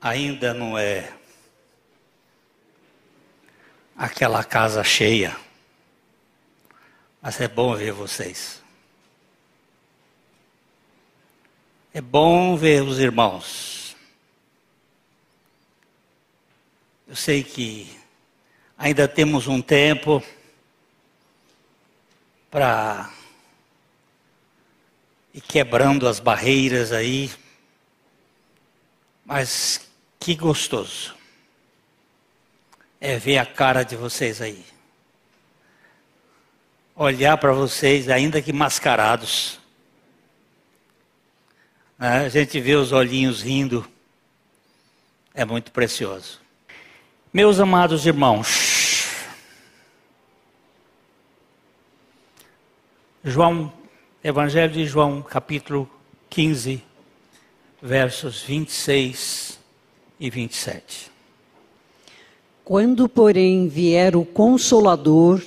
ainda não é aquela casa cheia, mas é bom ver vocês. É bom ver os irmãos. Eu sei que ainda temos um tempo para ir quebrando as barreiras aí, mas que gostoso é ver a cara de vocês aí. Olhar para vocês, ainda que mascarados. Né? A gente vê os olhinhos rindo. É muito precioso. Meus amados irmãos, João, Evangelho de João, capítulo 15, versos 26 e 27. Quando, porém, vier o Consolador,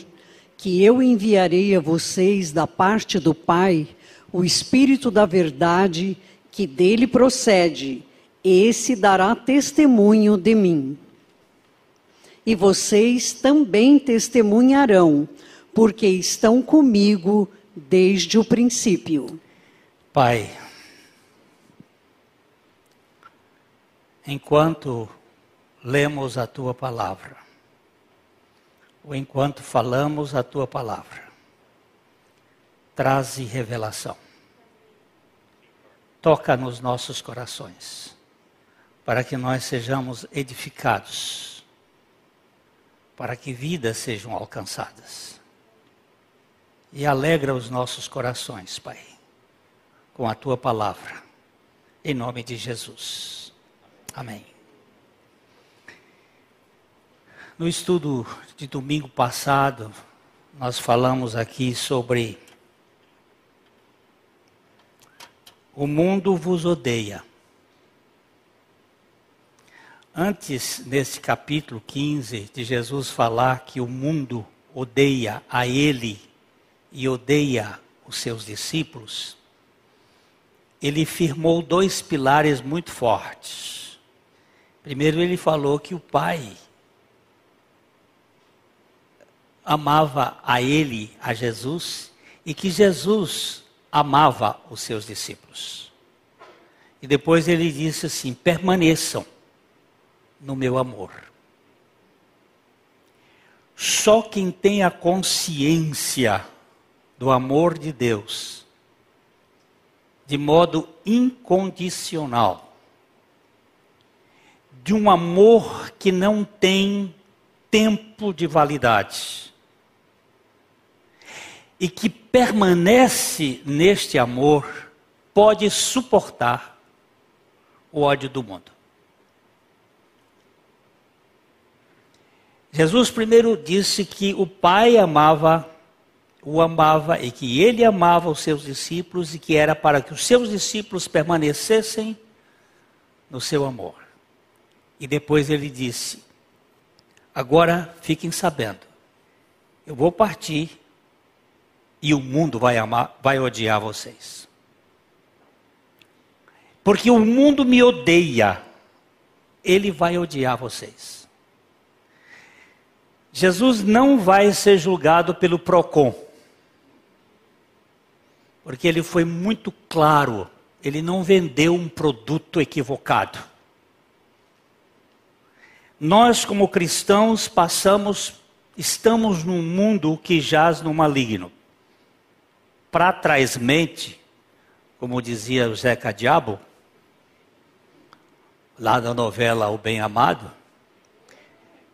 que eu enviarei a vocês da parte do Pai, o Espírito da Verdade, que dele procede, esse dará testemunho de mim. E vocês também testemunharão, porque estão comigo desde o princípio. Pai, enquanto lemos a tua palavra, ou enquanto falamos a tua palavra, traze revelação. Toca nos nossos corações, para que nós sejamos edificados, para que vidas sejam alcançadas. E alegra os nossos corações, Pai, com a tua palavra, em nome de Jesus. Amém. No estudo de domingo passado, nós falamos aqui sobre o mundo vos odeia. Antes, nesse capítulo 15, de Jesus falar que o mundo odeia a ele e odeia os seus discípulos, ele firmou dois pilares muito fortes. Primeiro, ele falou que o Pai amava a ele, a Jesus, e que Jesus amava os seus discípulos. E depois ele disse assim: permaneçam no meu amor. Só quem tem a consciência do amor de Deus, de modo incondicional, de um amor que não tem tempo de validade. E que permanece neste amor, pode suportar o ódio do mundo. Jesus primeiro disse que o Pai amava, o amava e que ele amava os seus discípulos e que era para que os seus discípulos permanecessem no seu amor. E depois ele disse: Agora fiquem sabendo, eu vou partir e o mundo vai amar, vai odiar vocês. Porque o mundo me odeia, ele vai odiar vocês. Jesus não vai ser julgado pelo PROCON, porque ele foi muito claro, ele não vendeu um produto equivocado. Nós, como cristãos, passamos, estamos num mundo que jaz no maligno. Para trás mente, como dizia o Zeca Diabo, lá na novela O Bem Amado,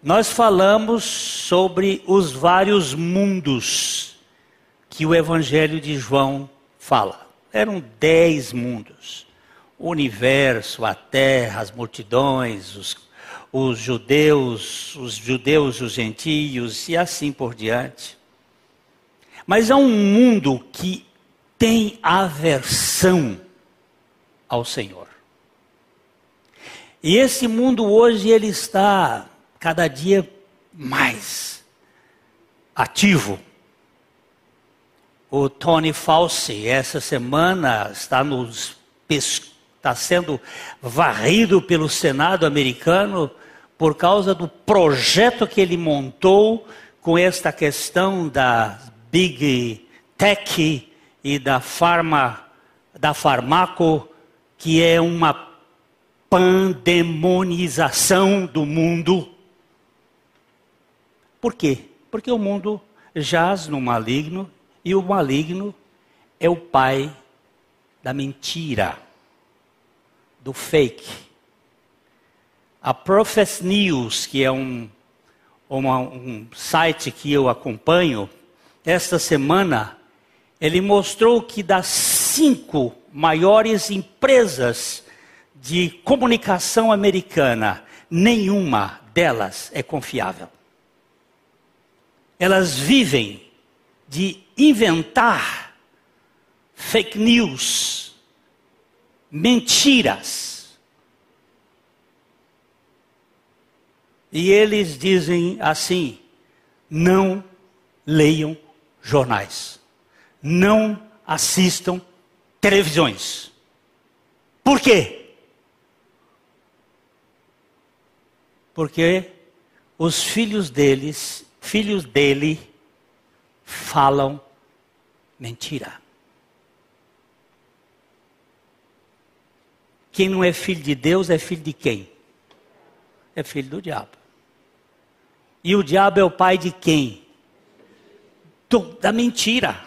nós falamos sobre os vários mundos que o Evangelho de João fala. Eram dez mundos: o universo, a terra, as multidões, os os judeus, os judeus, os gentios e assim por diante. Mas há um mundo que tem aversão ao Senhor. E esse mundo hoje ele está cada dia mais ativo. O Tony Fauci essa semana está nos está está sendo varrido pelo Senado americano por causa do projeto que ele montou com esta questão da Big Tech e da farma, da farmaco, que é uma pandemonização do mundo. Por quê? Porque o mundo jaz no maligno e o maligno é o pai da mentira, do fake. A Prophet News, que é um, uma, um site que eu acompanho, esta semana ele mostrou que das cinco maiores empresas de comunicação americana, nenhuma delas é confiável. Elas vivem de inventar fake news, mentiras. E eles dizem assim: não leiam jornais, não assistam televisões. Por quê? Porque os filhos deles, filhos dele, falam mentira. Quem não é filho de Deus é filho de quem? É filho do diabo. E o diabo é o pai de quem? Do, da mentira.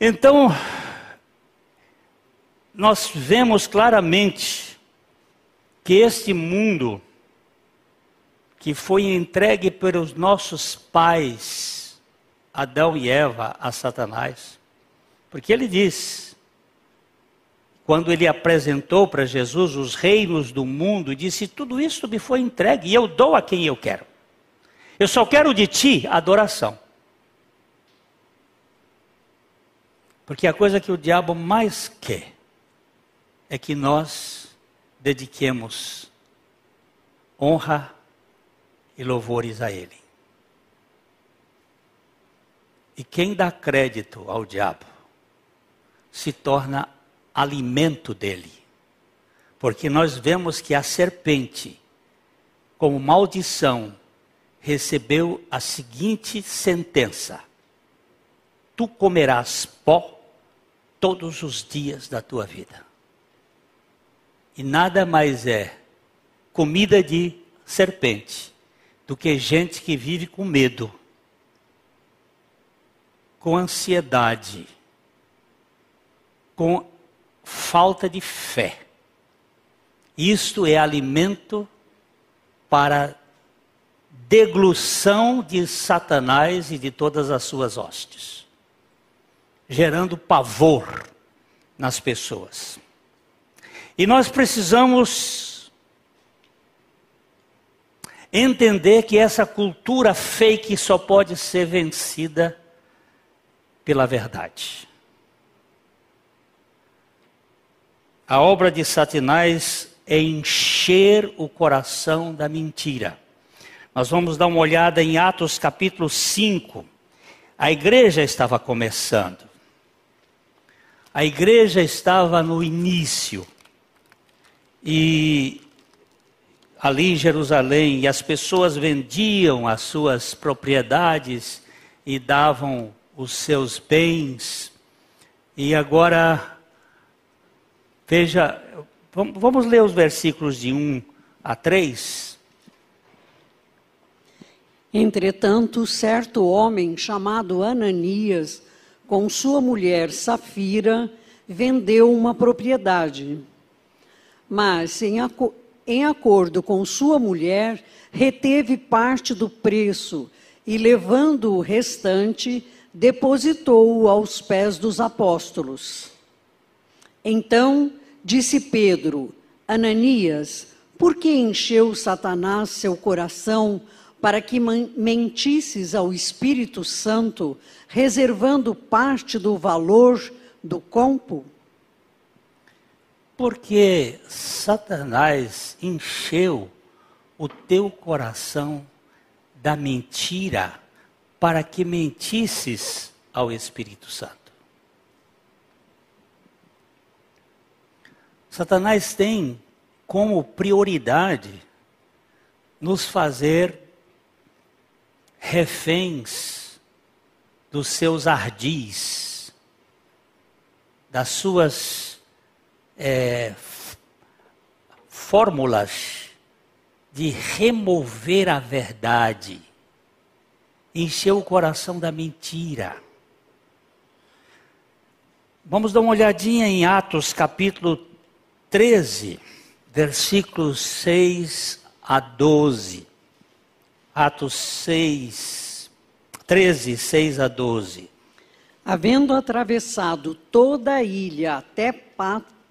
Então, nós vemos claramente que este mundo que foi entregue pelos nossos pais, Adão e Eva, a Satanás. Porque ele diz, quando ele apresentou para Jesus os reinos do mundo, disse: Tudo isso me foi entregue e eu dou a quem eu quero. Eu só quero de ti adoração. Porque a coisa que o diabo mais quer é que nós dediquemos honra e louvores a Ele. E quem dá crédito ao diabo se torna alimento dele. Porque nós vemos que a serpente, como maldição, recebeu a seguinte sentença: Tu comerás pó todos os dias da tua vida. E nada mais é comida de serpente do que gente que vive com medo, com ansiedade, com falta de fé. Isto é alimento para deglução de Satanás e de todas as suas hostes, gerando pavor nas pessoas. E nós precisamos entender que essa cultura fake só pode ser vencida pela verdade. A obra de Satanás é encher o coração da mentira. Nós vamos dar uma olhada em Atos capítulo 5. A igreja estava começando. A igreja estava no início. E ali em Jerusalém e as pessoas vendiam as suas propriedades e davam os seus bens. E agora, veja, vamos ler os versículos de 1 a 3. Entretanto, certo homem chamado Ananias, com sua mulher Safira, vendeu uma propriedade. Mas, em, em acordo com sua mulher, reteve parte do preço e, levando o restante, depositou-o aos pés dos apóstolos. Então disse Pedro: Ananias, por que encheu Satanás seu coração para que mentisses ao Espírito Santo, reservando parte do valor do campo? Porque Satanás encheu o teu coração da mentira para que mentisses ao Espírito Santo. Satanás tem como prioridade nos fazer reféns dos seus ardis, das suas é, fórmulas de remover a verdade, encher o coração da mentira. Vamos dar uma olhadinha em Atos capítulo 13, versículos 6 a 12. Atos 6, 13, 6 a 12. Havendo atravessado toda a ilha até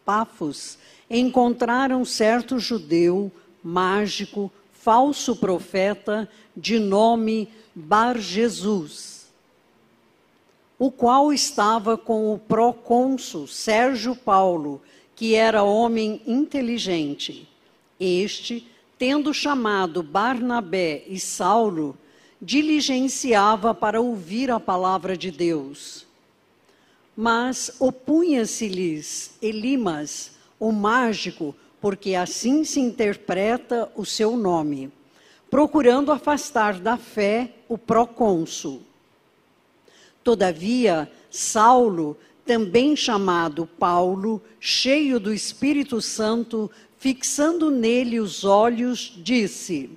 Pafos, encontraram certo judeu, mágico, falso profeta, de nome Bar Jesus, o qual estava com o procônsul Sérgio Paulo, que era homem inteligente. Este, tendo chamado Barnabé e Saulo, diligenciava para ouvir a palavra de Deus. Mas opunha-se-lhes Elimas, o mágico, porque assim se interpreta o seu nome, procurando afastar da fé o procônsul. Todavia, Saulo, também chamado Paulo, cheio do Espírito Santo, fixando nele os olhos, disse: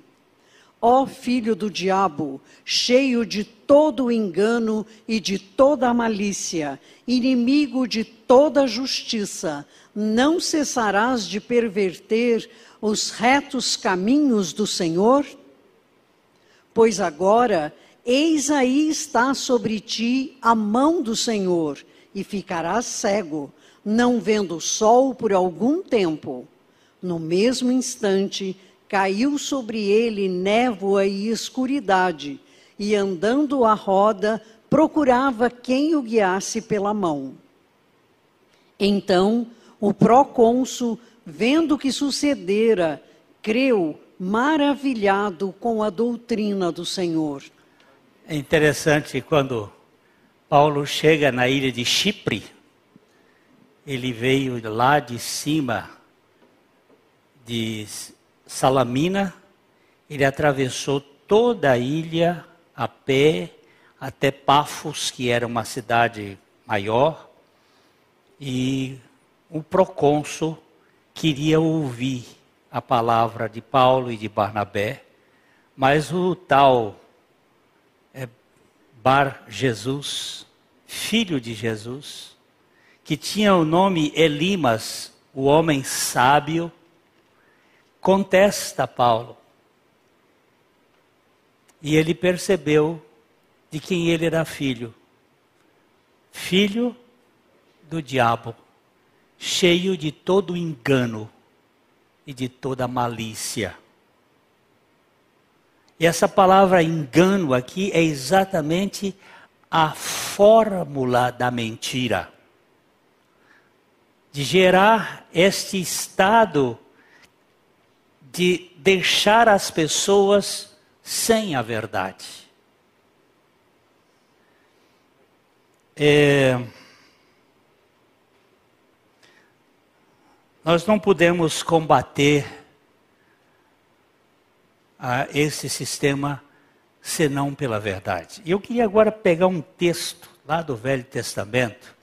Ó oh, filho do diabo, cheio de todo o engano e de toda a malícia, inimigo de toda justiça, não cessarás de perverter os retos caminhos do Senhor? Pois agora, eis aí está sobre ti a mão do Senhor, e ficarás cego, não vendo o sol por algum tempo. No mesmo instante, caiu sobre ele névoa e escuridade, e andando à roda, procurava quem o guiasse pela mão. Então, o procônsul, vendo o que sucedera, creu maravilhado com a doutrina do Senhor. É interessante quando Paulo chega na ilha de Chipre, ele veio lá de cima de Salamina, ele atravessou toda a ilha a pé até Pafos, que era uma cidade maior, e o procônsul queria ouvir a palavra de Paulo e de Barnabé, mas o tal Bar Jesus, filho de Jesus, que tinha o nome Elimas, o homem sábio, contesta Paulo. E ele percebeu de quem ele era filho. Filho do diabo, cheio de todo engano e de toda malícia. E essa palavra engano aqui é exatamente a fórmula da mentira. De gerar este estado de deixar as pessoas sem a verdade. É, nós não podemos combater a esse sistema senão pela verdade. E eu queria agora pegar um texto lá do Velho Testamento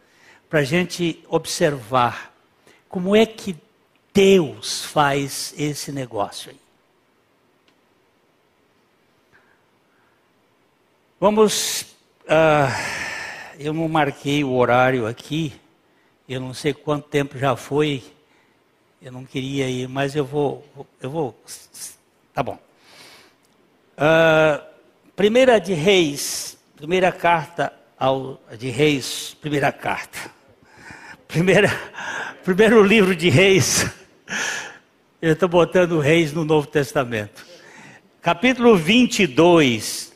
para a gente observar como é que Deus faz esse negócio aí. Vamos. Uh, eu não marquei o horário aqui, eu não sei quanto tempo já foi, eu não queria ir, mas eu vou. Eu vou. Tá bom. Uh, primeira de Reis, primeira carta ao, de Reis, primeira carta. Primeira, primeiro livro de Reis. Eu estou botando reis no Novo Testamento. Capítulo 22.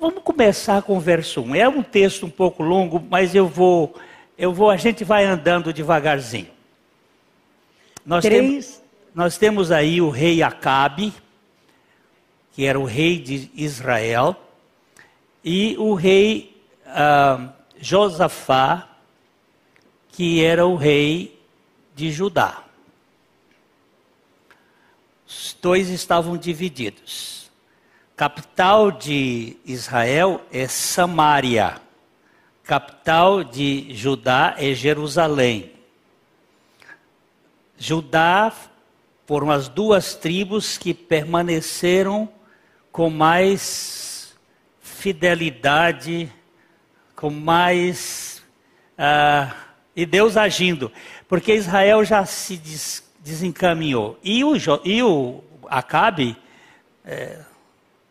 Vamos começar com o verso 1. É um texto um pouco longo, mas eu vou, eu vou, a gente vai andando devagarzinho. Nós, temos, nós temos aí o rei Acabe, que era o rei de Israel, e o rei uh, Josafá, que era o rei de Judá. dois estavam divididos. Capital de Israel é Samaria. Capital de Judá é Jerusalém. Judá foram as duas tribos que permaneceram com mais fidelidade, com mais. Uh, e Deus agindo, porque Israel já se des, desencaminhou. E o, e o Acabe, é,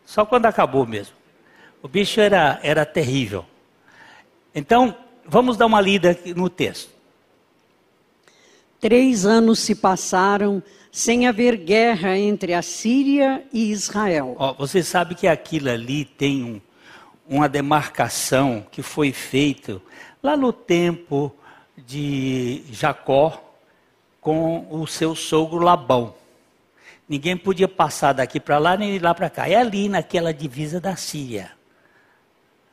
só quando acabou mesmo. O bicho era, era terrível. Então, vamos dar uma lida no texto. Três anos se passaram sem haver guerra entre a Síria e Israel. Oh, você sabe que aquilo ali tem um, uma demarcação que foi feita lá no tempo de Jacó com o seu sogro Labão. Ninguém podia passar daqui para lá nem de lá para cá. É ali naquela divisa da Síria.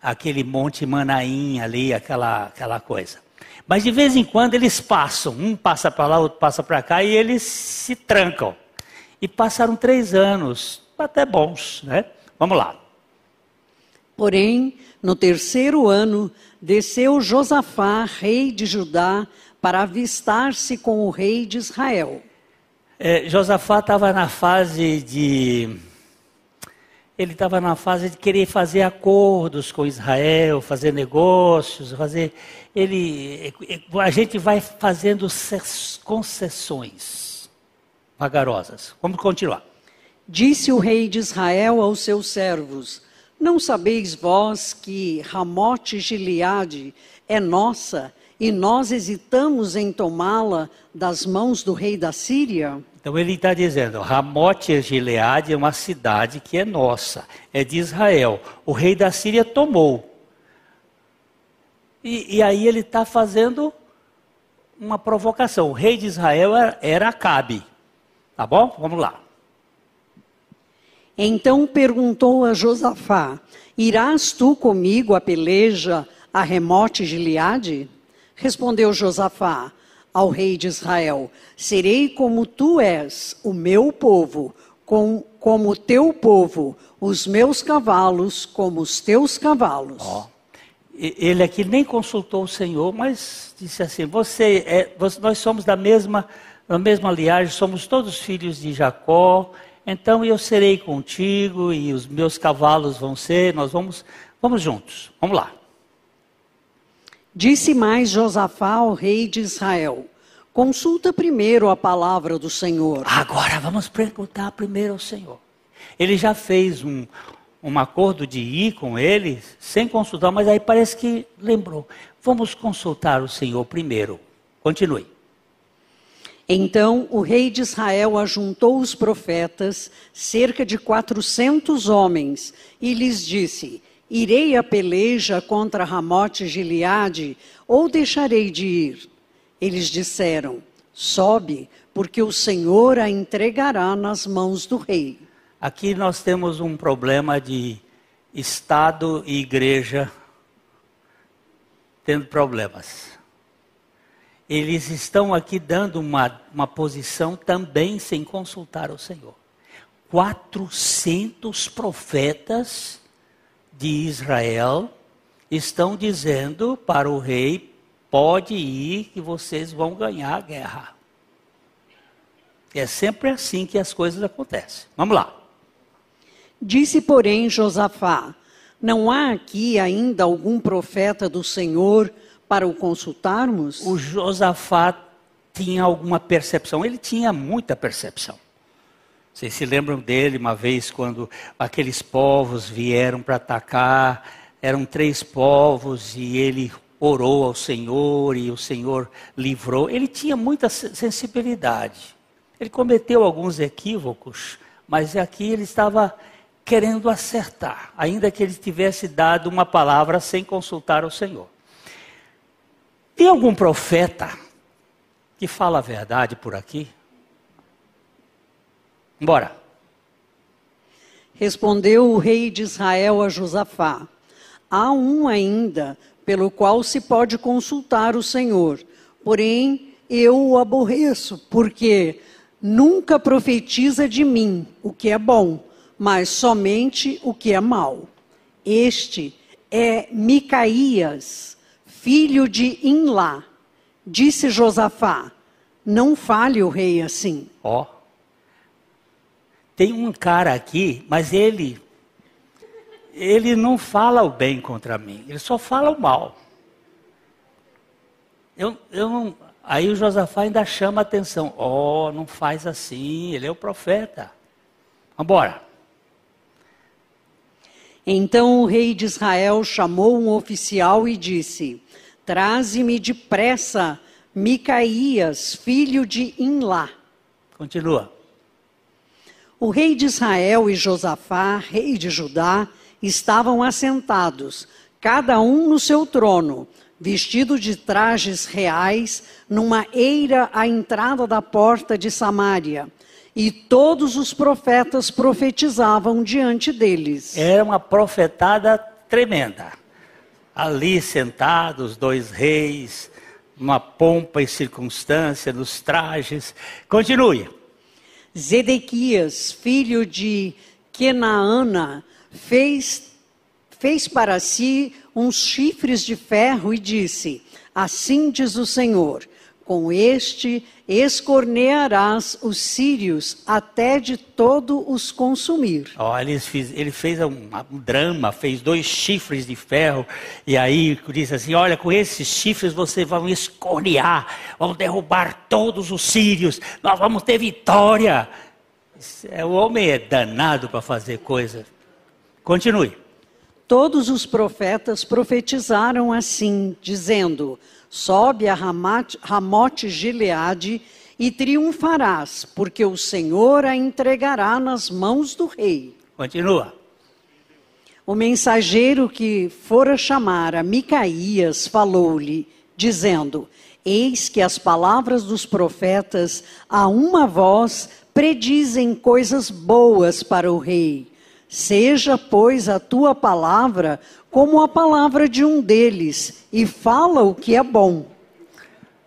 Aquele monte Manaim ali, aquela, aquela coisa. Mas de vez em quando eles passam, um passa para lá, outro passa para cá, e eles se trancam. E passaram três anos, até bons, né? Vamos lá. Porém, no terceiro ano, desceu Josafá, rei de Judá, para avistar-se com o rei de Israel. É, Josafá estava na fase de ele estava na fase de querer fazer acordos com Israel, fazer negócios, fazer. Ele, a gente vai fazendo concessões vagarosas. Vamos continuar. Disse o rei de Israel aos seus servos: Não sabeis vós que Ramote Gileade é nossa e nós hesitamos em tomá-la das mãos do rei da Síria? Então ele está dizendo, Ramote Gileade é uma cidade que é nossa, é de Israel. O rei da Síria tomou. E, e aí ele está fazendo uma provocação. O rei de Israel era, era Acabe. Tá bom? Vamos lá. Então perguntou a Josafá: Irás tu comigo a peleja a Remote Gileade? Respondeu Josafá: ao rei de Israel: Serei como tu és, o meu povo, com, como teu povo, os meus cavalos como os teus cavalos. Oh. Ele aqui nem consultou o Senhor, mas disse assim: Você é, nós somos da mesma, da mesma linhagem, somos todos filhos de Jacó. Então eu serei contigo e os meus cavalos vão ser. Nós vamos, vamos juntos. Vamos lá. Disse mais Josafá ao rei de Israel: Consulta primeiro a palavra do Senhor. Agora vamos perguntar primeiro ao Senhor. Ele já fez um, um acordo de ir com ele sem consultar, mas aí parece que lembrou. Vamos consultar o Senhor primeiro. Continue. Então o rei de Israel ajuntou os profetas, cerca de quatrocentos homens, e lhes disse: Irei a peleja contra Ramote Gileade, ou deixarei de ir? Eles disseram: Sobe, porque o Senhor a entregará nas mãos do rei. Aqui nós temos um problema de Estado e igreja tendo problemas. Eles estão aqui dando uma, uma posição também sem consultar o Senhor. 400 profetas de Israel estão dizendo para o rei: pode ir que vocês vão ganhar a guerra. É sempre assim que as coisas acontecem. Vamos lá. Disse, porém, Josafá: Não há aqui ainda algum profeta do Senhor para o consultarmos? O Josafá tinha alguma percepção, ele tinha muita percepção. Vocês se lembram dele uma vez quando aqueles povos vieram para atacar? Eram três povos e ele orou ao Senhor e o Senhor livrou. Ele tinha muita sensibilidade. Ele cometeu alguns equívocos, mas aqui ele estava querendo acertar, ainda que ele tivesse dado uma palavra sem consultar o Senhor. Tem algum profeta que fala a verdade por aqui? Bora. Respondeu o rei de Israel a Josafá: Há um ainda pelo qual se pode consultar o Senhor, porém eu o aborreço, porque nunca profetiza de mim o que é bom, mas somente o que é mal. Este é Micaías, filho de Inlá. Disse Josafá: Não fale o rei assim. Ó. Tem um cara aqui, mas ele ele não fala o bem contra mim, ele só fala o mal. Eu, eu não, aí o Josafá ainda chama a atenção. Oh, não faz assim, ele é o profeta. Vamos embora. Então o rei de Israel chamou um oficial e disse: Traze-me depressa Micaías, filho de Inlá. Continua. O rei de Israel e Josafá, rei de Judá, estavam assentados, cada um no seu trono, vestido de trajes reais, numa eira à entrada da porta de Samaria. E todos os profetas profetizavam diante deles. Era uma profetada tremenda. Ali sentados, dois reis, numa pompa e circunstância, nos trajes. Continue. Zedequias, filho de Kenaana, fez, fez para si uns chifres de ferro e disse: Assim diz o Senhor: com este escornearás os sírios até de todo os consumir. Olha, ele fez, ele fez um, drama, fez dois chifres de ferro, e aí disse assim: Olha, com esses chifres você vai escornear, vão derrubar todos os sírios, nós vamos ter vitória. É, o homem é danado para fazer coisa. Continue. Todos os profetas profetizaram assim, dizendo: Sobe a Ramote Gileade e triunfarás, porque o Senhor a entregará nas mãos do rei. Continua. O mensageiro que fora chamar a Micaías falou-lhe, dizendo: Eis que as palavras dos profetas a uma voz predizem coisas boas para o rei. Seja, pois, a tua palavra como a palavra de um deles, e fala o que é bom.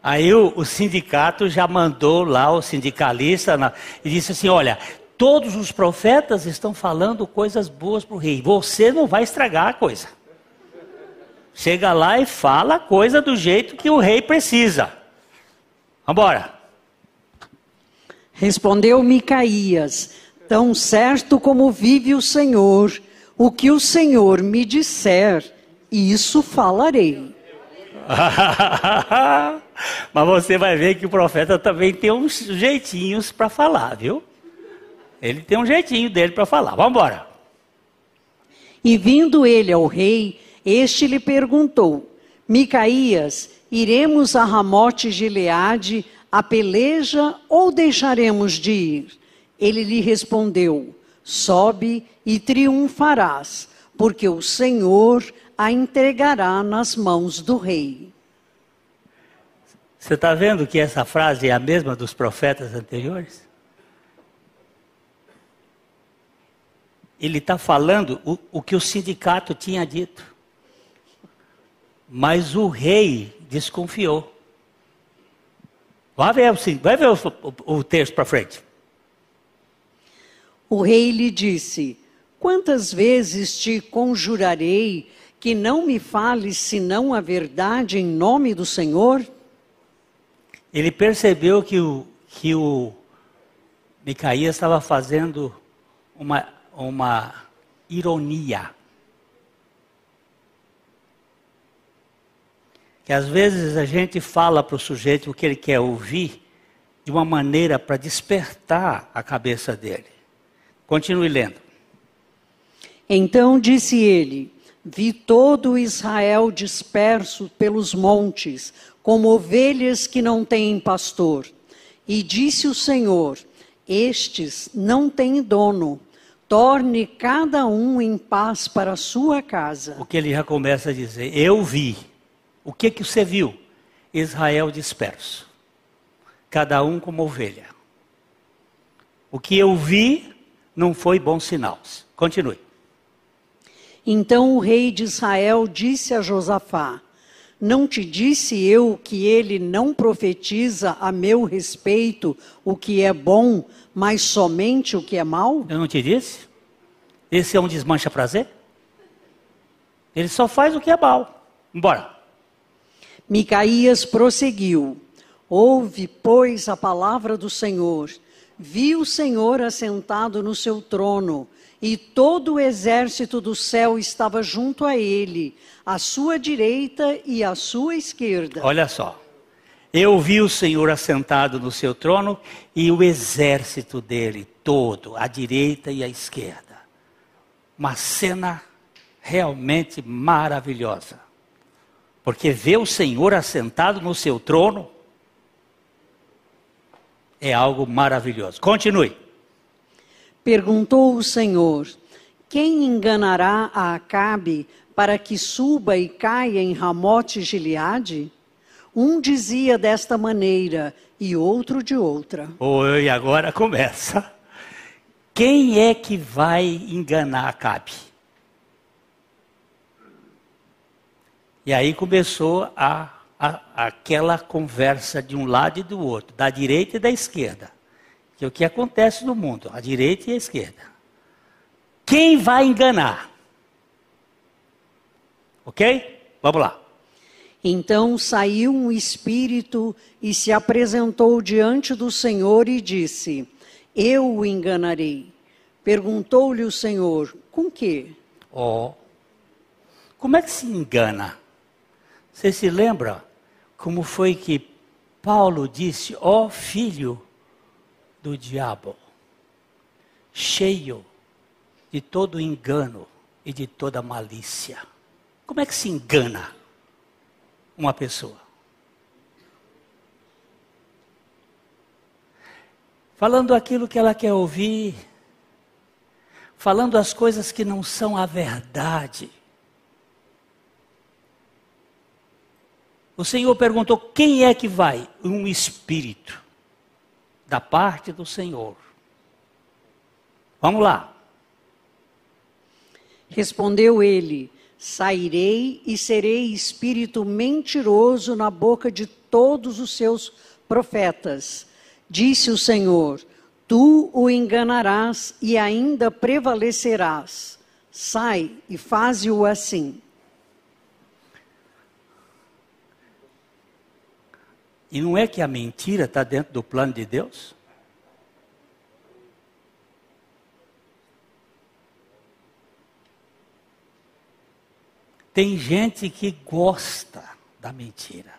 Aí o, o sindicato já mandou lá o sindicalista na, e disse assim: olha, todos os profetas estão falando coisas boas para o rei. Você não vai estragar a coisa. Chega lá e fala a coisa do jeito que o rei precisa. Vamos embora. Respondeu Micaías: Tão certo como vive o Senhor, o que o Senhor me disser, isso falarei. Mas você vai ver que o profeta também tem uns jeitinhos para falar, viu? Ele tem um jeitinho dele para falar. Vamos embora. E vindo ele ao rei, este lhe perguntou: Micaías, iremos a Ramote Gileade a peleja ou deixaremos de ir? Ele lhe respondeu: Sobe e triunfarás, porque o Senhor a entregará nas mãos do rei. Você está vendo que essa frase é a mesma dos profetas anteriores? Ele está falando o, o que o sindicato tinha dito. Mas o rei desconfiou. Vai ver, vai ver o, o, o texto para frente. O rei lhe disse: Quantas vezes te conjurarei que não me fales senão a verdade em nome do Senhor? Ele percebeu que o, que o Micaías estava fazendo uma, uma ironia. Que às vezes a gente fala para o sujeito o que ele quer ouvir de uma maneira para despertar a cabeça dele. Continue lendo. Então disse ele: Vi todo Israel disperso pelos montes, como ovelhas que não têm pastor. E disse o Senhor: Estes não têm dono. Torne cada um em paz para a sua casa. O que ele já começa a dizer: Eu vi. O que que você viu? Israel disperso. Cada um como ovelha. O que eu vi não foi bom sinal. Continue. Então o rei de Israel disse a Josafá: Não te disse eu que ele não profetiza a meu respeito o que é bom, mas somente o que é mal? Eu não te disse? Esse é um desmancha prazer? Ele só faz o que é mal. Embora. Micaías prosseguiu: Ouve, pois, a palavra do Senhor. Vi o Senhor assentado no seu trono, e todo o exército do céu estava junto a ele, à sua direita e à sua esquerda. Olha só. Eu vi o Senhor assentado no seu trono e o exército dele todo, à direita e à esquerda. Uma cena realmente maravilhosa. Porque ver o Senhor assentado no seu trono é algo maravilhoso. Continue. Perguntou o Senhor: Quem enganará a Acabe para que suba e caia em Ramote Gileade? Um dizia desta maneira e outro de outra. Oi, agora começa. Quem é que vai enganar Acabe? E aí começou a, a, aquela conversa de um lado e do outro, da direita e da esquerda. Que é o que acontece no mundo, a direita e a esquerda. Quem vai enganar? Ok? Vamos lá. Então saiu um espírito e se apresentou diante do Senhor e disse: Eu o enganarei. Perguntou-lhe o Senhor: Com que? Ó. Oh. Como é que se engana? Você se lembra como foi que Paulo disse: Ó oh, filho do diabo, cheio de todo engano e de toda malícia. Como é que se engana uma pessoa? Falando aquilo que ela quer ouvir, falando as coisas que não são a verdade. O Senhor perguntou: quem é que vai? Um espírito da parte do Senhor. Vamos lá. Respondeu ele: Sairei e serei espírito mentiroso na boca de todos os seus profetas. Disse o Senhor: Tu o enganarás e ainda prevalecerás. Sai e faze-o assim. E não é que a mentira está dentro do plano de Deus? Tem gente que gosta da mentira.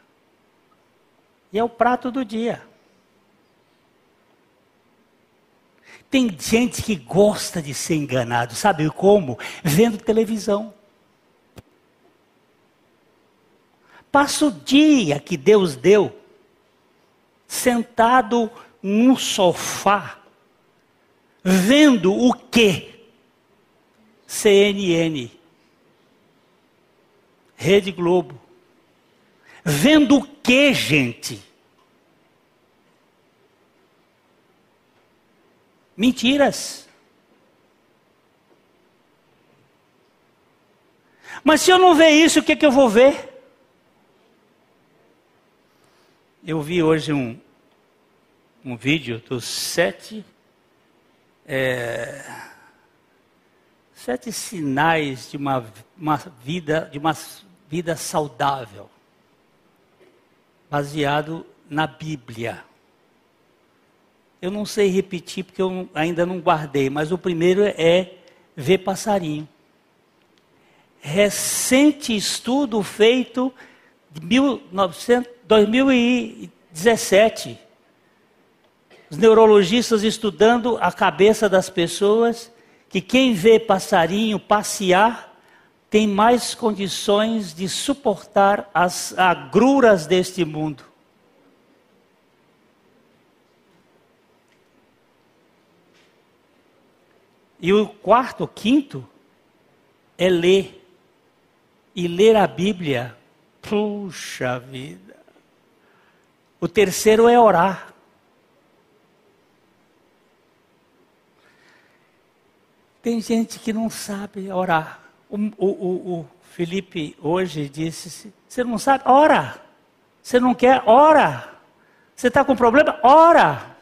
E é o prato do dia. Tem gente que gosta de ser enganado, sabe como? Vendo televisão. Passa o dia que Deus deu sentado no sofá, vendo o que? CNN, Rede Globo. Vendo o que, gente? Mentiras. Mas se eu não ver isso, o que, é que eu vou ver? Eu vi hoje um, um vídeo dos sete, é, sete sinais de uma, uma vida, de uma vida saudável, baseado na Bíblia. Eu não sei repetir porque eu ainda não guardei, mas o primeiro é ver passarinho. Recente estudo feito de 1900, 2017 os neurologistas estudando a cabeça das pessoas, que quem vê passarinho passear tem mais condições de suportar as agruras deste mundo. E o quarto, quinto, é ler. E ler a Bíblia. Puxa vida. O terceiro é orar. Tem gente que não sabe orar. O, o, o, o Felipe hoje disse: Você não sabe? Ora. Você não quer? Ora. Você está com problema? Ora.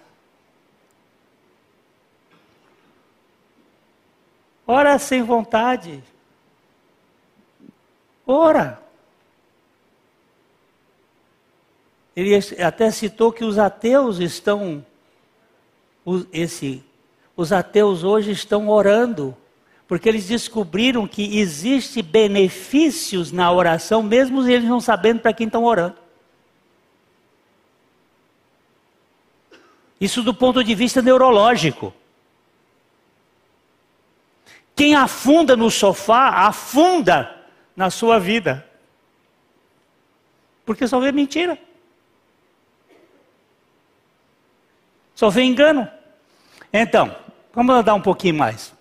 Ora sem vontade. Ora. Ele até citou que os ateus estão, esse, os ateus hoje estão orando, porque eles descobriram que existe benefícios na oração, mesmo eles não sabendo para quem estão orando. Isso do ponto de vista neurológico. Quem afunda no sofá, afunda na sua vida. Porque só vê mentira. Só vê engano. Então, vamos andar um pouquinho mais.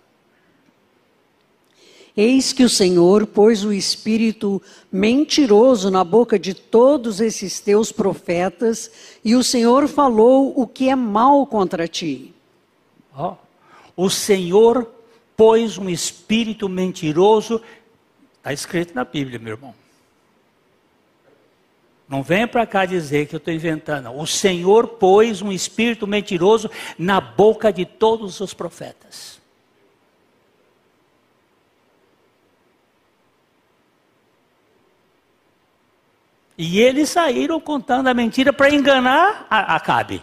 Eis que o Senhor pôs o espírito mentiroso na boca de todos esses teus profetas, e o Senhor falou o que é mal contra ti. Oh, o Senhor pôs um espírito mentiroso, está escrito na Bíblia, meu irmão. Não venha para cá dizer que eu estou inventando. O Senhor pôs um espírito mentiroso na boca de todos os profetas. E eles saíram contando a mentira para enganar a Acabe.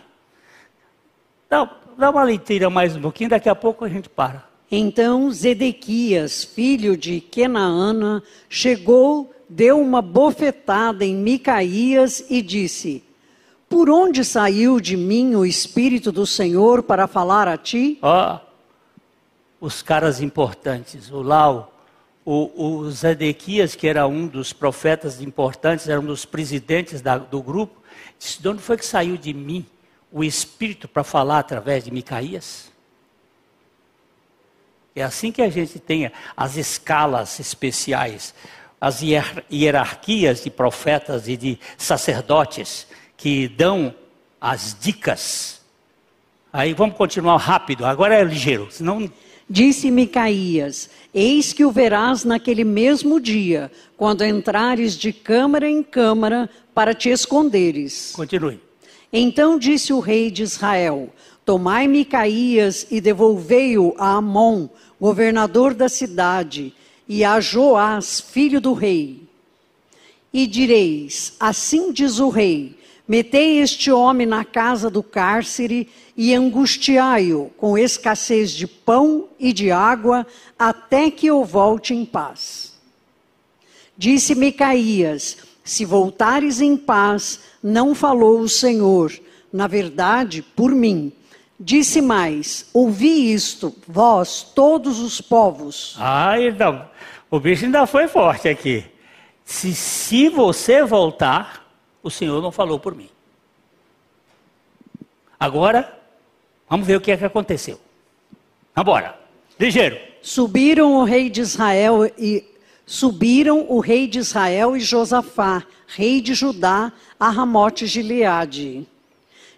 Dá, dá uma leitura mais um pouquinho, daqui a pouco a gente para. Então Zedequias, filho de Kenaana, chegou deu uma bofetada em Micaías e disse: Por onde saiu de mim o Espírito do Senhor para falar a ti? Ó, oh, os caras importantes, o Lau, o, o Zedequias, que era um dos profetas importantes, era um dos presidentes da, do grupo, disse: De onde foi que saiu de mim o Espírito para falar através de Micaías? É assim que a gente tem as escalas especiais as hierarquias de profetas e de sacerdotes que dão as dicas. Aí vamos continuar rápido, agora é ligeiro, senão. Disse Micaías: Eis que o verás naquele mesmo dia, quando entrares de câmara em câmara para te esconderes. Continue. Então disse o rei de Israel: Tomai Micaías e devolvei-o a Amon, governador da cidade, e a Joás, filho do rei. E direis: Assim diz o rei: Metei este homem na casa do cárcere e angustiai-o com escassez de pão e de água, até que eu volte em paz. Disse Micaías: Se voltares em paz, não falou o Senhor, na verdade, por mim Disse mais: Ouvi isto, vós, todos os povos. Ah, então, o bicho ainda foi forte aqui. Se, se você voltar, o Senhor não falou por mim. Agora, vamos ver o que é que aconteceu. Vamos ligeiro. Subiram o rei de Israel e subiram o rei de Israel e Josafá, rei de Judá, a Ramote Gileade.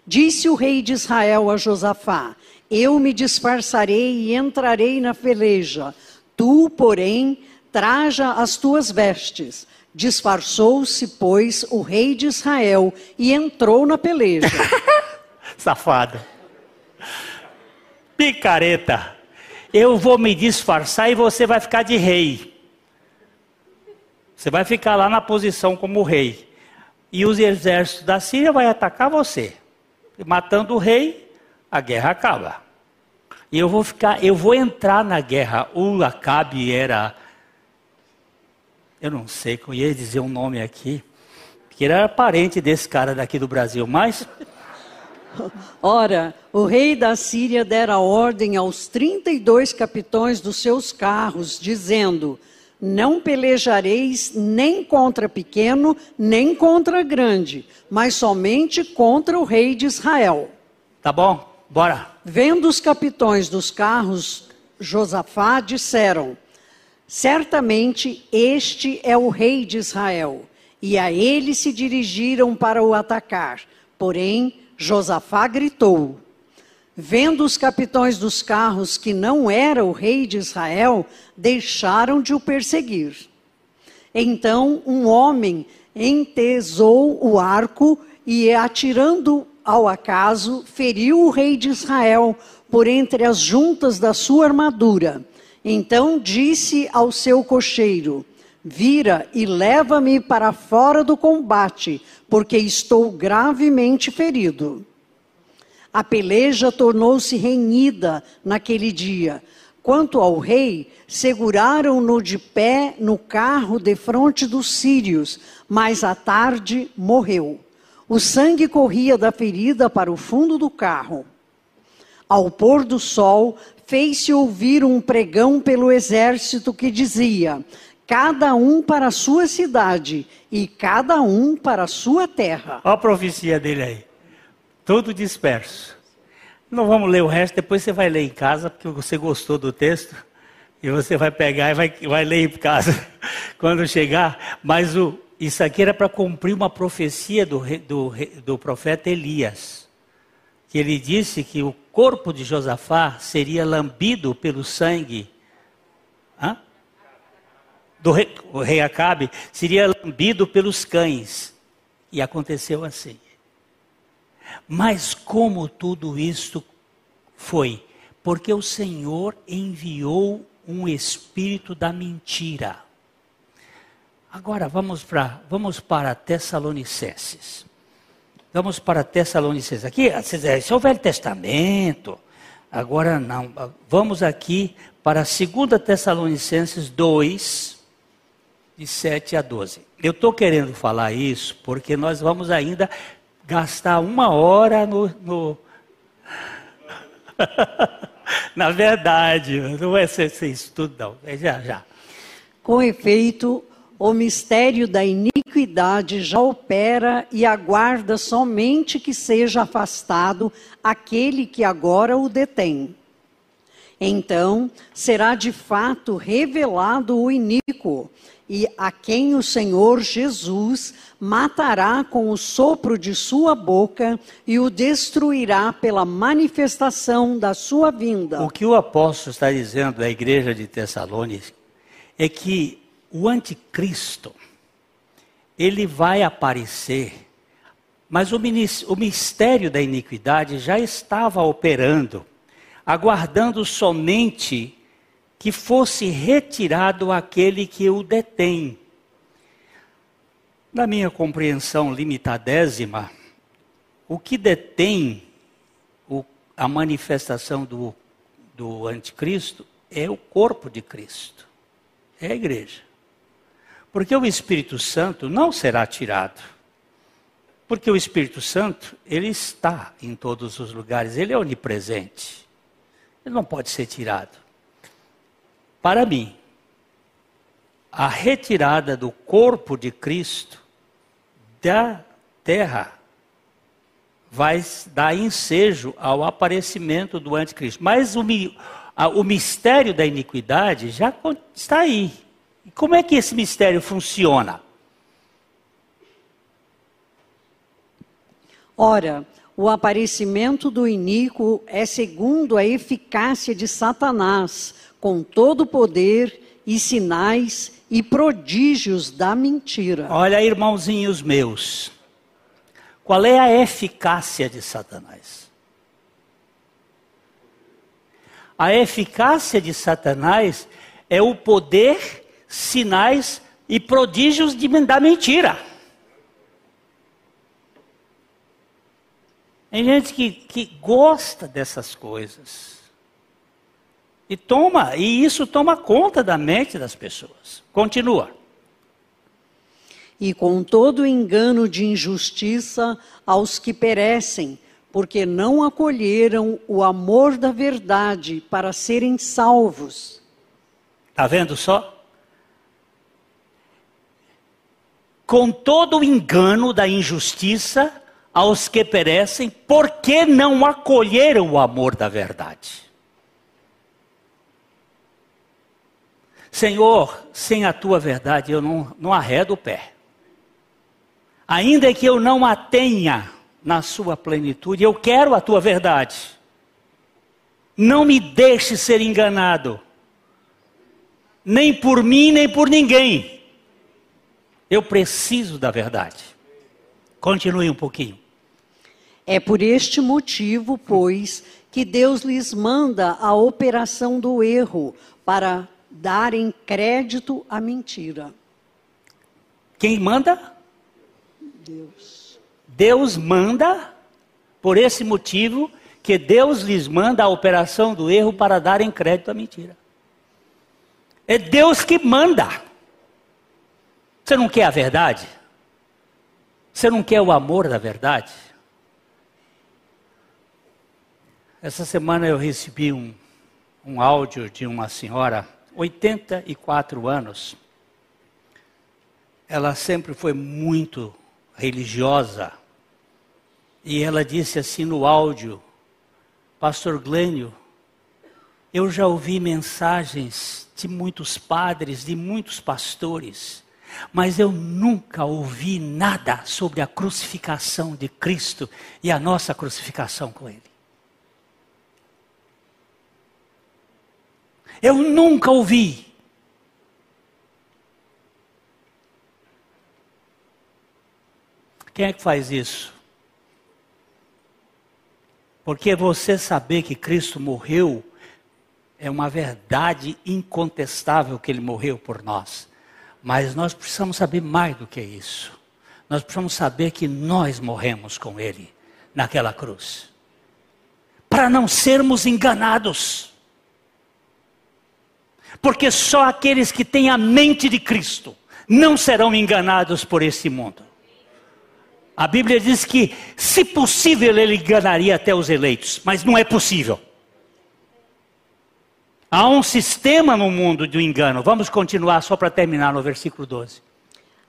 Disse o rei de Israel a Josafá: Eu me disfarçarei e entrarei na peleja. Tu, porém, traja as tuas vestes. Disfarçou-se, pois, o rei de Israel e entrou na peleja. Safado. Picareta. Eu vou me disfarçar e você vai ficar de rei. Você vai ficar lá na posição como rei. E os exércitos da Síria vão atacar você matando o rei, a guerra acaba. E eu vou ficar, eu vou entrar na guerra. O Acabe era, eu não sei, eu ia dizer um nome aqui, que ele era parente desse cara daqui do Brasil, mas Ora, o rei da Síria dera ordem aos 32 capitões dos seus carros, dizendo: não pelejareis nem contra pequeno, nem contra grande, mas somente contra o rei de Israel. Tá bom, bora. Vendo os capitões dos carros, Josafá disseram: Certamente este é o rei de Israel. E a ele se dirigiram para o atacar. Porém, Josafá gritou: Vendo os capitães dos carros que não era o rei de Israel, deixaram de o perseguir. Então um homem entesou o arco e, atirando ao acaso, feriu o rei de Israel por entre as juntas da sua armadura. Então disse ao seu cocheiro: Vira e leva-me para fora do combate, porque estou gravemente ferido. A peleja tornou-se renhida naquele dia. Quanto ao rei, seguraram-no de pé no carro defronte dos sírios, mas à tarde morreu. O sangue corria da ferida para o fundo do carro. Ao pôr do sol, fez-se ouvir um pregão pelo exército que dizia: Cada um para a sua cidade e cada um para a sua terra. Olha a profecia dele aí. Tudo disperso. Não vamos ler o resto, depois você vai ler em casa, porque você gostou do texto. E você vai pegar e vai, vai ler em casa quando chegar. Mas o, isso aqui era para cumprir uma profecia do, do, do profeta Elias. Que ele disse que o corpo de Josafá seria lambido pelo sangue. Hã? Do rei, o rei Acabe seria lambido pelos cães. E aconteceu assim. Mas como tudo isto foi? Porque o Senhor enviou um espírito da mentira. Agora vamos para vamos para Tessalonicenses. Vamos para Tessalonicenses. Aqui, esse é o Velho Testamento. Agora não. Vamos aqui para 2 Tessalonicenses 2, de 7 a 12. Eu estou querendo falar isso porque nós vamos ainda gastar uma hora no. no... Na verdade, não é ser, ser estudo, não. É já, já. Com efeito, o mistério da iniquidade já opera e aguarda somente que seja afastado aquele que agora o detém. Então será de fato revelado o iníquo, e a quem o Senhor Jesus matará com o sopro de sua boca e o destruirá pela manifestação da sua vinda. O que o apóstolo está dizendo à igreja de Tessalônica é que o anticristo ele vai aparecer, mas o mistério da iniquidade já estava operando, aguardando somente que fosse retirado aquele que o detém. Na minha compreensão limitadésima, o que detém o, a manifestação do, do anticristo é o corpo de Cristo, é a igreja. Porque o Espírito Santo não será tirado. Porque o Espírito Santo, ele está em todos os lugares, ele é onipresente. Ele não pode ser tirado. Para mim, a retirada do corpo de Cristo da terra vai dar ensejo ao aparecimento do anticristo. Mas o, o mistério da iniquidade já está aí. E como é que esse mistério funciona? Ora, o aparecimento do iníquo é segundo a eficácia de Satanás com todo o poder e sinais e prodígios da mentira. Olha, irmãozinhos meus, qual é a eficácia de Satanás? A eficácia de Satanás é o poder, sinais e prodígios de, da mentira. Tem gente que, que gosta dessas coisas. E toma, e isso toma conta da mente das pessoas. Continua. E com todo engano de injustiça aos que perecem, porque não acolheram o amor da verdade para serem salvos. Está vendo só? Com todo o engano da injustiça aos que perecem, porque não acolheram o amor da verdade. Senhor, sem a tua verdade eu não, não arredo o pé. Ainda que eu não a tenha na sua plenitude, eu quero a tua verdade. Não me deixe ser enganado, nem por mim, nem por ninguém. Eu preciso da verdade. Continue um pouquinho. É por este motivo, pois, que Deus lhes manda a operação do erro para darem crédito à mentira. Quem manda? Deus. Deus manda, por esse motivo, que Deus lhes manda a operação do erro para darem crédito à mentira. É Deus que manda. Você não quer a verdade? Você não quer o amor da verdade? Essa semana eu recebi um, um áudio de uma senhora, 84 anos. Ela sempre foi muito religiosa. E ela disse assim no áudio: Pastor Glênio, eu já ouvi mensagens de muitos padres, de muitos pastores, mas eu nunca ouvi nada sobre a crucificação de Cristo e a nossa crucificação com Ele. Eu nunca ouvi. Quem é que faz isso? Porque você saber que Cristo morreu é uma verdade incontestável que ele morreu por nós. Mas nós precisamos saber mais do que isso. Nós precisamos saber que nós morremos com ele naquela cruz. Para não sermos enganados. Porque só aqueles que têm a mente de Cristo não serão enganados por esse mundo. A Bíblia diz que, se possível, ele enganaria até os eleitos, mas não é possível. Há um sistema no mundo do engano. Vamos continuar só para terminar no versículo 12.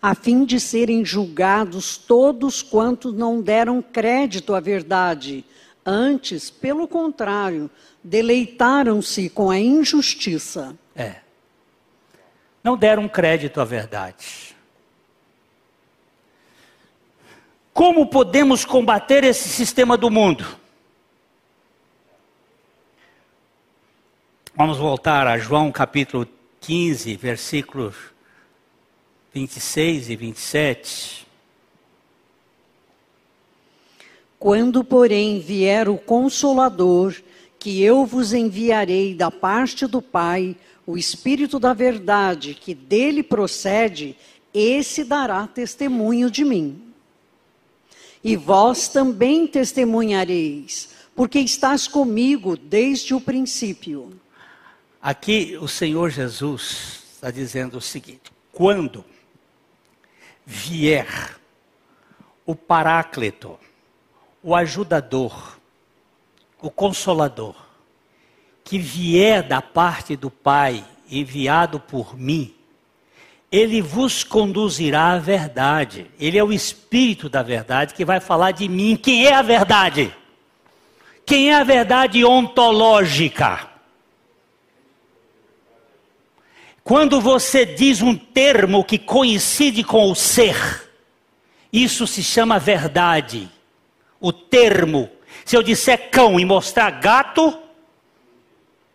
A fim de serem julgados todos quantos não deram crédito à verdade. Antes, pelo contrário, deleitaram-se com a injustiça. É. Não deram crédito à verdade. Como podemos combater esse sistema do mundo? Vamos voltar a João capítulo 15, versículos 26 e 27. Quando, porém, vier o Consolador, que eu vos enviarei da parte do Pai, o Espírito da Verdade, que dele procede, esse dará testemunho de mim. E vós também testemunhareis, porque estás comigo desde o princípio. Aqui o Senhor Jesus está dizendo o seguinte: quando vier o Paráclito, o ajudador, o consolador, que vier da parte do Pai, enviado por mim, ele vos conduzirá à verdade. Ele é o Espírito da verdade que vai falar de mim. Quem é a verdade? Quem é a verdade ontológica? Quando você diz um termo que coincide com o ser, isso se chama verdade. O termo. Se eu disser cão e mostrar gato,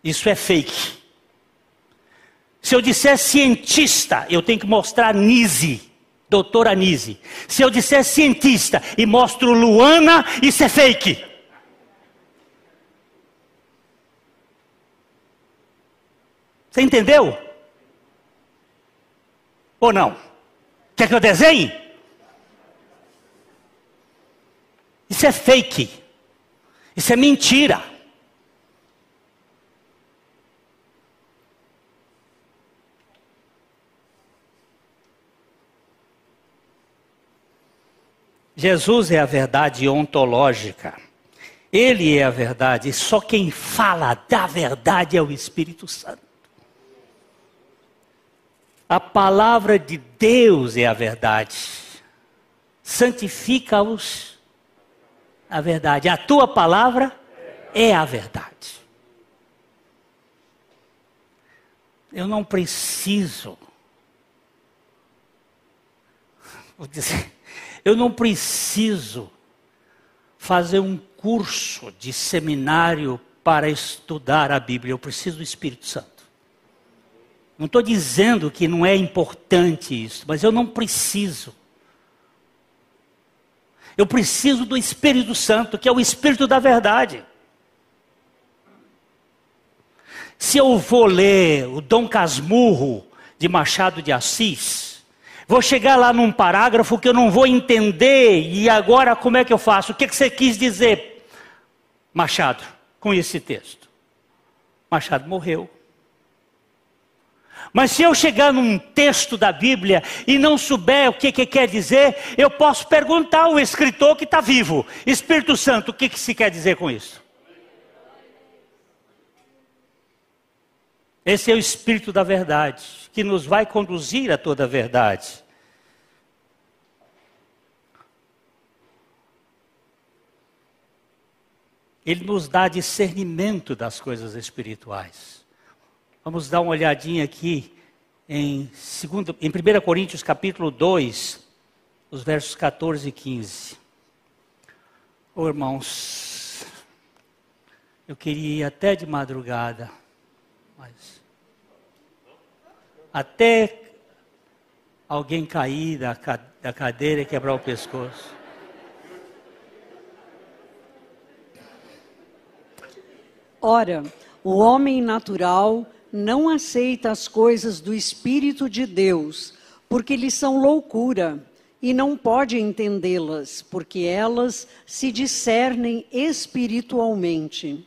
isso é fake. Se eu disser cientista, eu tenho que mostrar Nise, doutora Nise. Se eu disser cientista e mostro Luana, isso é fake. Você entendeu? Ou não? Quer que eu desenhe? Isso é fake. Isso é mentira. Jesus é a verdade ontológica. Ele é a verdade. Só quem fala da verdade é o Espírito Santo. A palavra de Deus é a verdade. Santifica-os a verdade. A tua palavra é a verdade. Eu não preciso. Vou dizer eu não preciso fazer um curso de seminário para estudar a Bíblia, eu preciso do Espírito Santo. Não estou dizendo que não é importante isso, mas eu não preciso. Eu preciso do Espírito Santo, que é o Espírito da verdade. Se eu vou ler o Dom Casmurro de Machado de Assis, vou chegar lá num parágrafo que eu não vou entender, e agora como é que eu faço? O que, que você quis dizer, Machado, com esse texto? Machado morreu. Mas se eu chegar num texto da Bíblia e não souber o que, que quer dizer, eu posso perguntar ao escritor que está vivo: Espírito Santo, o que, que se quer dizer com isso? Esse é o Espírito da verdade, que nos vai conduzir a toda a verdade. Ele nos dá discernimento das coisas espirituais. Vamos dar uma olhadinha aqui em, segundo, em 1 Coríntios capítulo 2, os versos 14 e 15. Oh, irmãos, eu queria ir até de madrugada, mas até alguém cair da, da cadeira e quebrar o pescoço. Ora, o homem natural não aceita as coisas do Espírito de Deus, porque lhes são loucura, e não pode entendê-las, porque elas se discernem espiritualmente.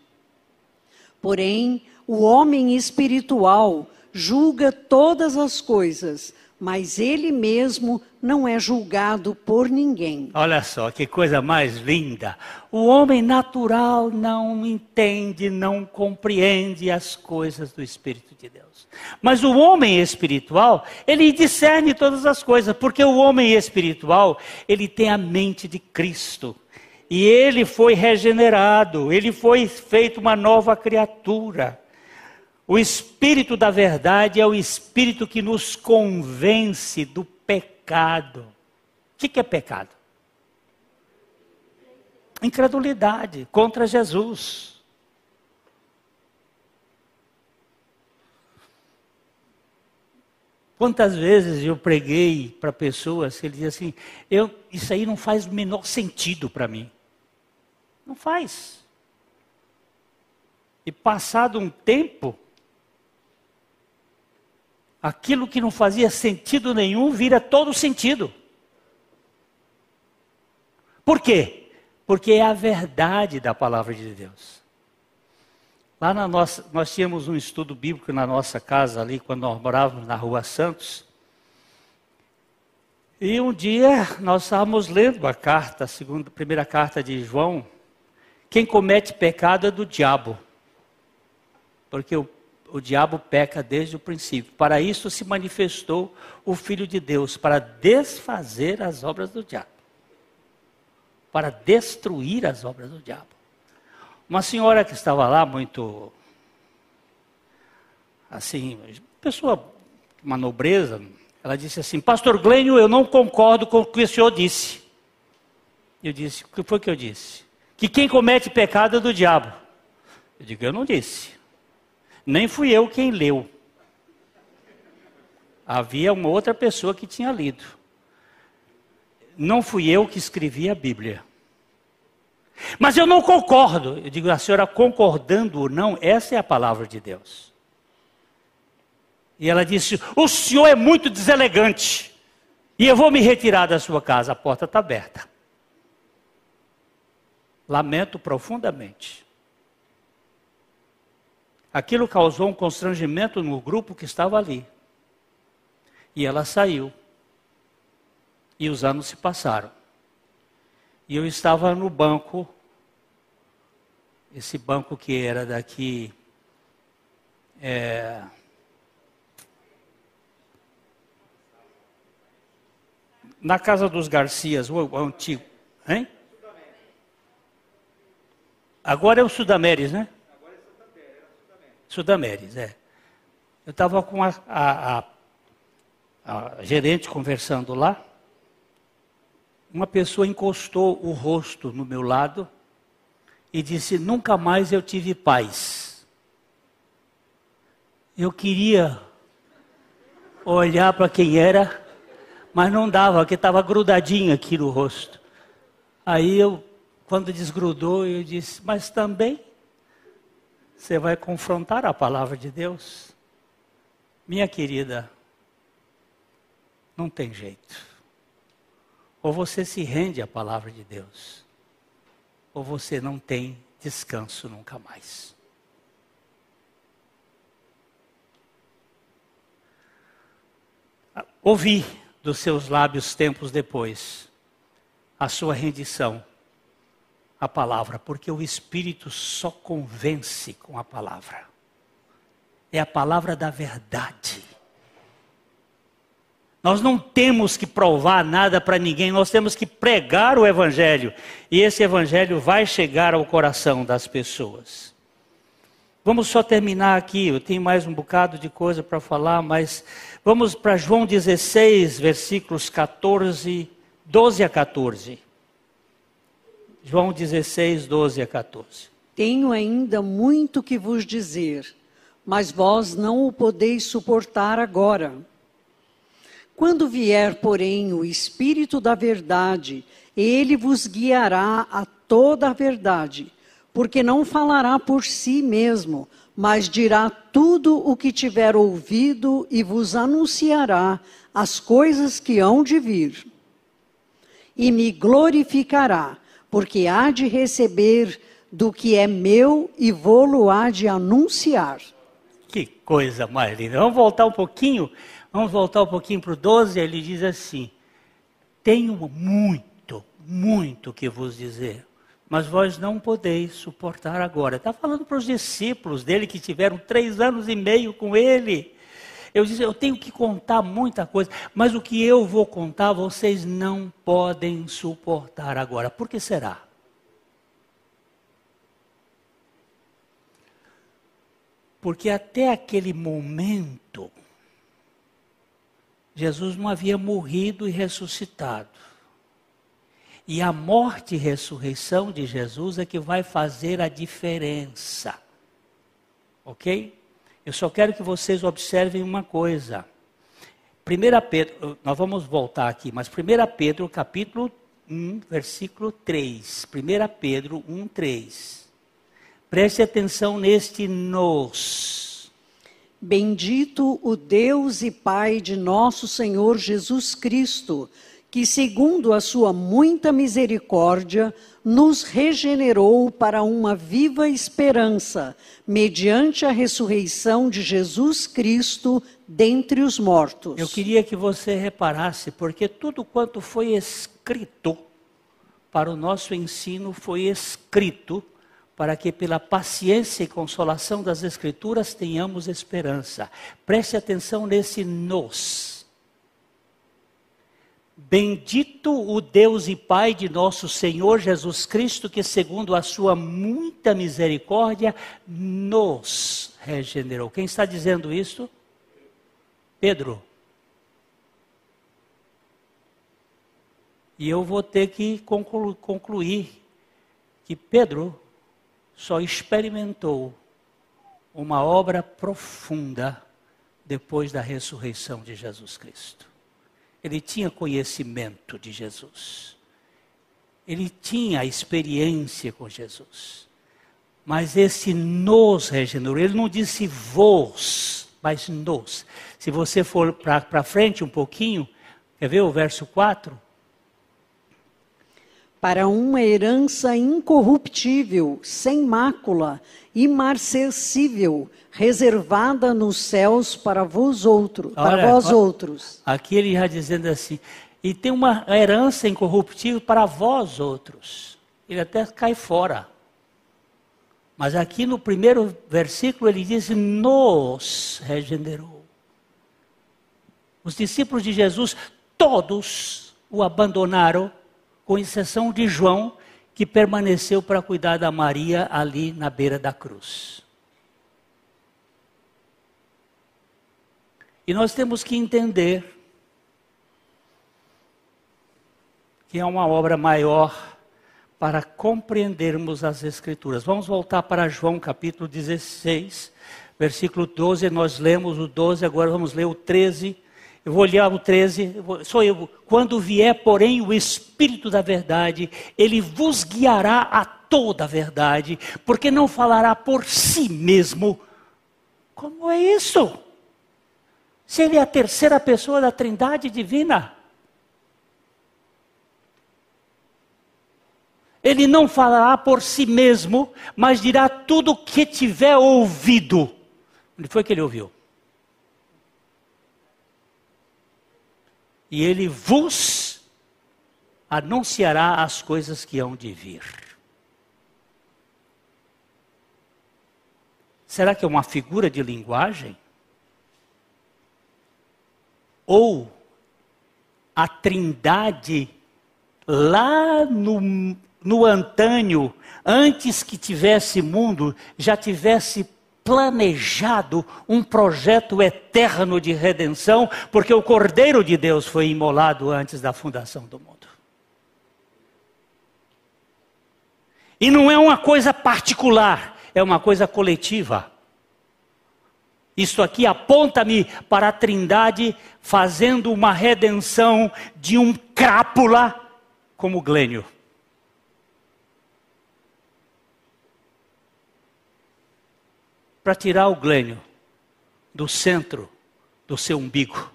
Porém, o homem espiritual julga todas as coisas, mas ele mesmo não é julgado por ninguém. Olha só que coisa mais linda. O homem natural não entende, não compreende as coisas do Espírito de Deus. Mas o homem espiritual, ele discerne todas as coisas, porque o homem espiritual, ele tem a mente de Cristo. E ele foi regenerado, ele foi feito uma nova criatura. O espírito da verdade é o espírito que nos convence do pecado. O que é pecado? Incredulidade contra Jesus. Quantas vezes eu preguei para pessoas que ele dizia assim: eu, isso aí não faz o menor sentido para mim. Não faz. E passado um tempo, aquilo que não fazia sentido nenhum vira todo sentido. Por quê? Porque é a verdade da palavra de Deus. Lá na nossa, nós tínhamos um estudo bíblico na nossa casa ali, quando nós morávamos na rua Santos. E um dia nós estávamos lendo a carta, a segunda, a primeira carta de João. Quem comete pecado é do diabo. Porque o o diabo peca desde o princípio. Para isso se manifestou o Filho de Deus, para desfazer as obras do diabo. Para destruir as obras do diabo. Uma senhora que estava lá, muito. Assim, pessoa, uma nobreza, ela disse assim: Pastor Glênio, eu não concordo com o que o senhor disse. Eu disse: O que foi que eu disse? Que quem comete pecado é do diabo. Eu digo: Eu não disse. Nem fui eu quem leu. Havia uma outra pessoa que tinha lido. Não fui eu que escrevi a Bíblia. Mas eu não concordo. Eu digo, a senhora concordando ou não, essa é a palavra de Deus. E ela disse: O senhor é muito deselegante. E eu vou me retirar da sua casa. A porta está aberta. Lamento profundamente. Aquilo causou um constrangimento no grupo que estava ali. E ela saiu. E os anos se passaram. E eu estava no banco, esse banco que era daqui. É, na casa dos Garcias, o, o antigo. Hein? Agora é o Sudamérica, né? Sudamérica, é. Eu estava com a, a, a, a gerente conversando lá. Uma pessoa encostou o rosto no meu lado e disse: Nunca mais eu tive paz. Eu queria olhar para quem era, mas não dava, porque estava grudadinho aqui no rosto. Aí eu, quando desgrudou, eu disse: Mas também você vai confrontar a palavra de Deus? Minha querida, não tem jeito. Ou você se rende à palavra de Deus, ou você não tem descanso nunca mais. Ouvi dos seus lábios tempos depois a sua rendição à palavra, porque o Espírito só convence com a palavra. É a palavra da verdade. Nós não temos que provar nada para ninguém, nós temos que pregar o Evangelho. E esse Evangelho vai chegar ao coração das pessoas. Vamos só terminar aqui, eu tenho mais um bocado de coisa para falar, mas vamos para João 16, versículos 14, 12 a 14. João 16, 12 a 14. Tenho ainda muito que vos dizer, mas vós não o podeis suportar agora. Quando vier, porém, o Espírito da Verdade, ele vos guiará a toda a verdade, porque não falará por si mesmo, mas dirá tudo o que tiver ouvido e vos anunciará as coisas que hão de vir. E me glorificará, porque há de receber do que é meu e vou-lo há de anunciar. Que coisa mais linda. Vamos voltar um pouquinho Vamos voltar um pouquinho para o 12, ele diz assim: Tenho muito, muito que vos dizer, mas vós não podeis suportar agora. Está falando para os discípulos dele que tiveram três anos e meio com ele. Eu disse, eu tenho que contar muita coisa, mas o que eu vou contar vocês não podem suportar agora. Por que será? Porque até aquele momento, Jesus não havia morrido e ressuscitado. E a morte e ressurreição de Jesus é que vai fazer a diferença. Ok? Eu só quero que vocês observem uma coisa. 1 Pedro, nós vamos voltar aqui, mas 1 Pedro capítulo 1, versículo 3. 1 Pedro 1, 3. Preste atenção neste nos. Bendito o Deus e Pai de nosso Senhor Jesus Cristo, que, segundo a sua muita misericórdia, nos regenerou para uma viva esperança, mediante a ressurreição de Jesus Cristo dentre os mortos. Eu queria que você reparasse, porque tudo quanto foi escrito para o nosso ensino foi escrito para que pela paciência e consolação das Escrituras tenhamos esperança. Preste atenção nesse nos. Bendito o Deus e Pai de nosso Senhor Jesus Cristo, que segundo a sua muita misericórdia nos regenerou. Quem está dizendo isso? Pedro. E eu vou ter que concluir que Pedro só experimentou uma obra profunda depois da ressurreição de Jesus Cristo. Ele tinha conhecimento de Jesus. Ele tinha experiência com Jesus. Mas esse nos regenerou, ele não disse vos, mas nos. Se você for para frente um pouquinho, quer ver o verso 4? Para uma herança incorruptível, sem mácula, imarcessível, reservada nos céus para vós outros, para vós outros. Aqui ele já dizendo assim, e tem uma herança incorruptível para vós outros. Ele até cai fora. Mas aqui no primeiro versículo ele diz: nos regenerou. Os discípulos de Jesus, todos o abandonaram com exceção de João, que permaneceu para cuidar da Maria ali na beira da cruz. E nós temos que entender que é uma obra maior, para compreendermos as Escrituras. Vamos voltar para João capítulo 16, versículo 12. Nós lemos o 12, agora vamos ler o 13. Eu vou olhar o 13, sou eu. Quando vier, porém, o Espírito da Verdade, ele vos guiará a toda a verdade, porque não falará por si mesmo. Como é isso? Se ele é a terceira pessoa da Trindade divina. Ele não falará por si mesmo, mas dirá tudo o que tiver ouvido. Onde foi que ele ouviu? E ele vos anunciará as coisas que hão de vir. Será que é uma figura de linguagem? Ou a trindade lá no no antânio, antes que tivesse mundo, já tivesse planejado um projeto eterno de redenção, porque o Cordeiro de Deus foi imolado antes da fundação do mundo. E não é uma coisa particular, é uma coisa coletiva. Isto aqui aponta-me para a Trindade fazendo uma redenção de um crápula como Glênio. Para tirar o glênio do centro do seu umbigo.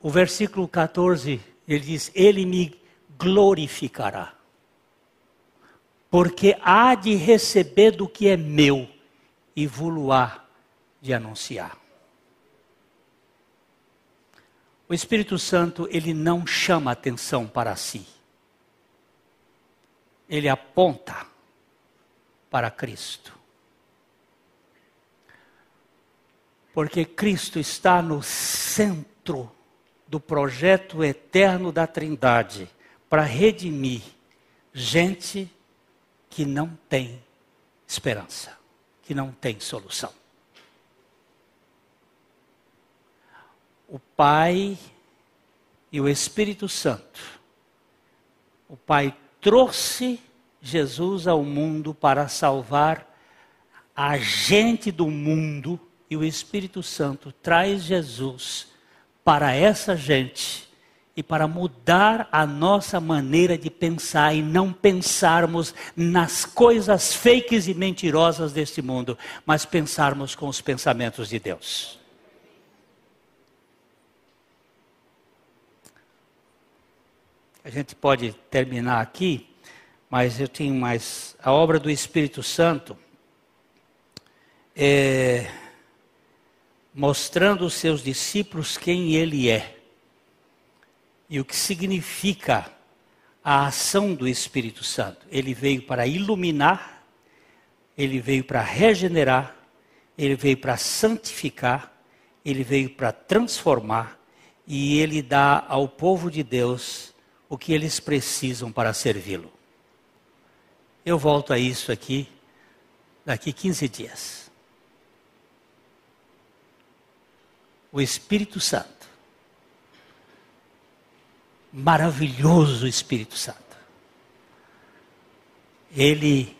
O versículo 14, ele diz: Ele me glorificará, porque há de receber do que é meu e vou-lo-á de anunciar. O Espírito Santo, ele não chama atenção para si ele aponta para Cristo. Porque Cristo está no centro do projeto eterno da Trindade para redimir gente que não tem esperança, que não tem solução. O Pai e o Espírito Santo. O Pai trouxe Jesus ao mundo para salvar a gente do mundo e o Espírito Santo traz Jesus para essa gente e para mudar a nossa maneira de pensar e não pensarmos nas coisas fakes e mentirosas deste mundo, mas pensarmos com os pensamentos de Deus. A gente pode terminar aqui, mas eu tenho mais. A obra do Espírito Santo é, mostrando aos seus discípulos quem ele é e o que significa a ação do Espírito Santo. Ele veio para iluminar, ele veio para regenerar, ele veio para santificar, ele veio para transformar e ele dá ao povo de Deus o que eles precisam para servi-lo. Eu volto a isso aqui daqui 15 dias. O Espírito Santo. Maravilhoso Espírito Santo. Ele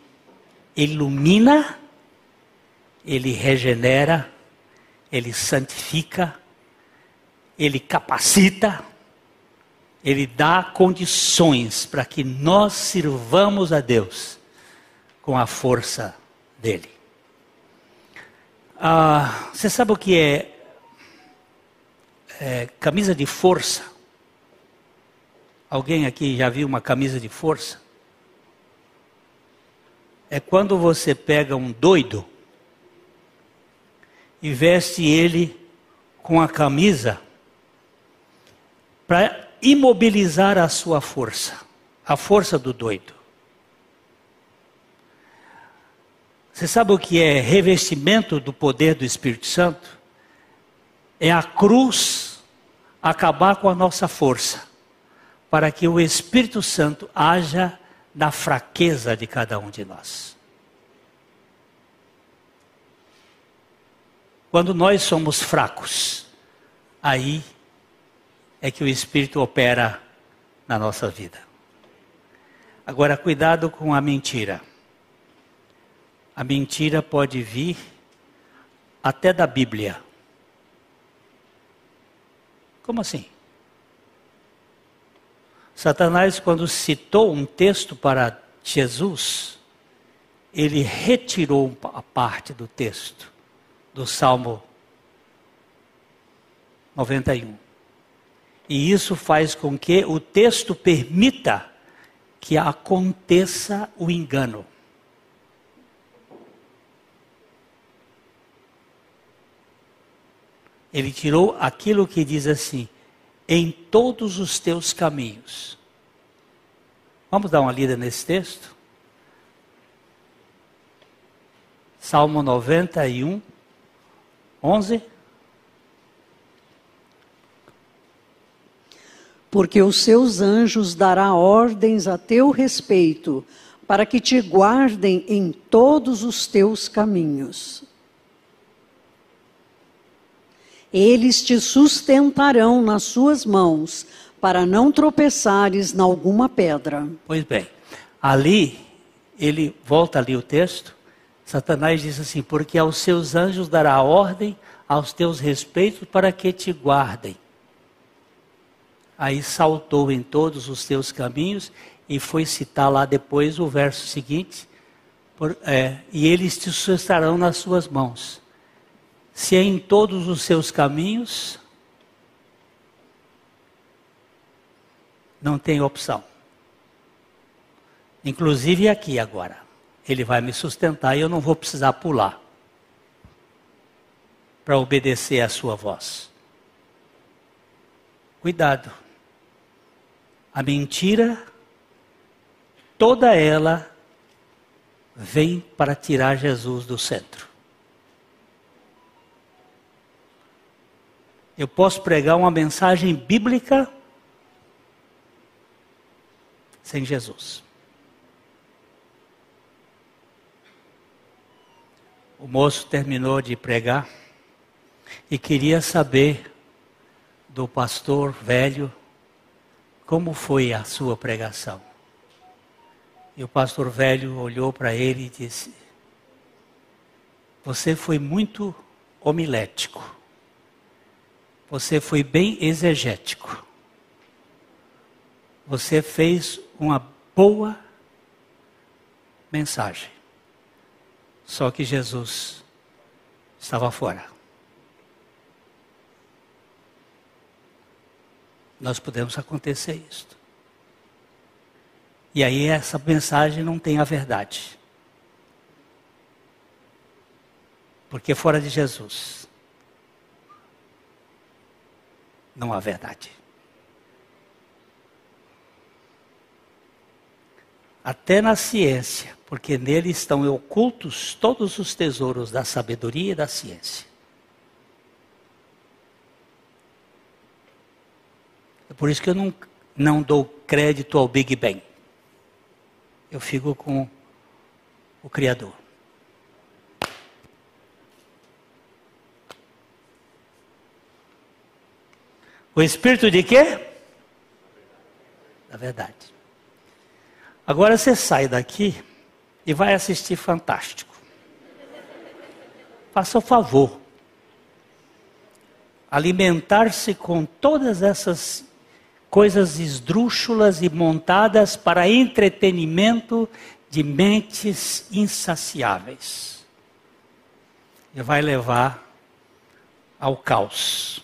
ilumina, ele regenera, ele santifica, ele capacita, ele dá condições para que nós sirvamos a Deus com a força dele. Ah, você sabe o que é, é camisa de força? Alguém aqui já viu uma camisa de força? É quando você pega um doido e veste ele com a camisa para imobilizar a sua força, a força do doido. Você sabe o que é revestimento do poder do Espírito Santo? É a cruz acabar com a nossa força, para que o Espírito Santo haja na fraqueza de cada um de nós. Quando nós somos fracos, aí é que o Espírito opera na nossa vida. Agora, cuidado com a mentira. A mentira pode vir até da Bíblia. Como assim? Satanás, quando citou um texto para Jesus, ele retirou a parte do texto do Salmo 91. E isso faz com que o texto permita que aconteça o engano. Ele tirou aquilo que diz assim: em todos os teus caminhos. Vamos dar uma lida nesse texto? Salmo 91, 11. Porque os seus anjos dará ordens a teu respeito, para que te guardem em todos os teus caminhos. Eles te sustentarão nas suas mãos, para não tropeçares em alguma pedra. Pois bem, ali, ele volta ali o texto, Satanás diz assim: Porque aos seus anjos dará ordem aos teus respeitos para que te guardem. Aí saltou em todos os teus caminhos e foi citar lá depois o verso seguinte: por, é, E eles te sustentarão nas suas mãos. Se é em todos os seus caminhos, não tem opção. Inclusive aqui agora. Ele vai me sustentar e eu não vou precisar pular para obedecer à sua voz. Cuidado. A mentira, toda ela vem para tirar Jesus do centro. Eu posso pregar uma mensagem bíblica sem Jesus. O moço terminou de pregar e queria saber do pastor velho como foi a sua pregação. E o pastor velho olhou para ele e disse: Você foi muito homilético. Você foi bem exegético. Você fez uma boa mensagem. Só que Jesus estava fora. Nós podemos acontecer isto. E aí essa mensagem não tem a verdade. Porque fora de Jesus não há verdade. Até na ciência, porque nele estão ocultos todos os tesouros da sabedoria e da ciência. Por isso que eu não, não dou crédito ao Big Bang. Eu fico com o Criador. O espírito de quê? Da verdade. Agora você sai daqui e vai assistir Fantástico. Faça o favor. Alimentar-se com todas essas coisas esdrúxulas e montadas para entretenimento de mentes insaciáveis. E vai levar ao caos.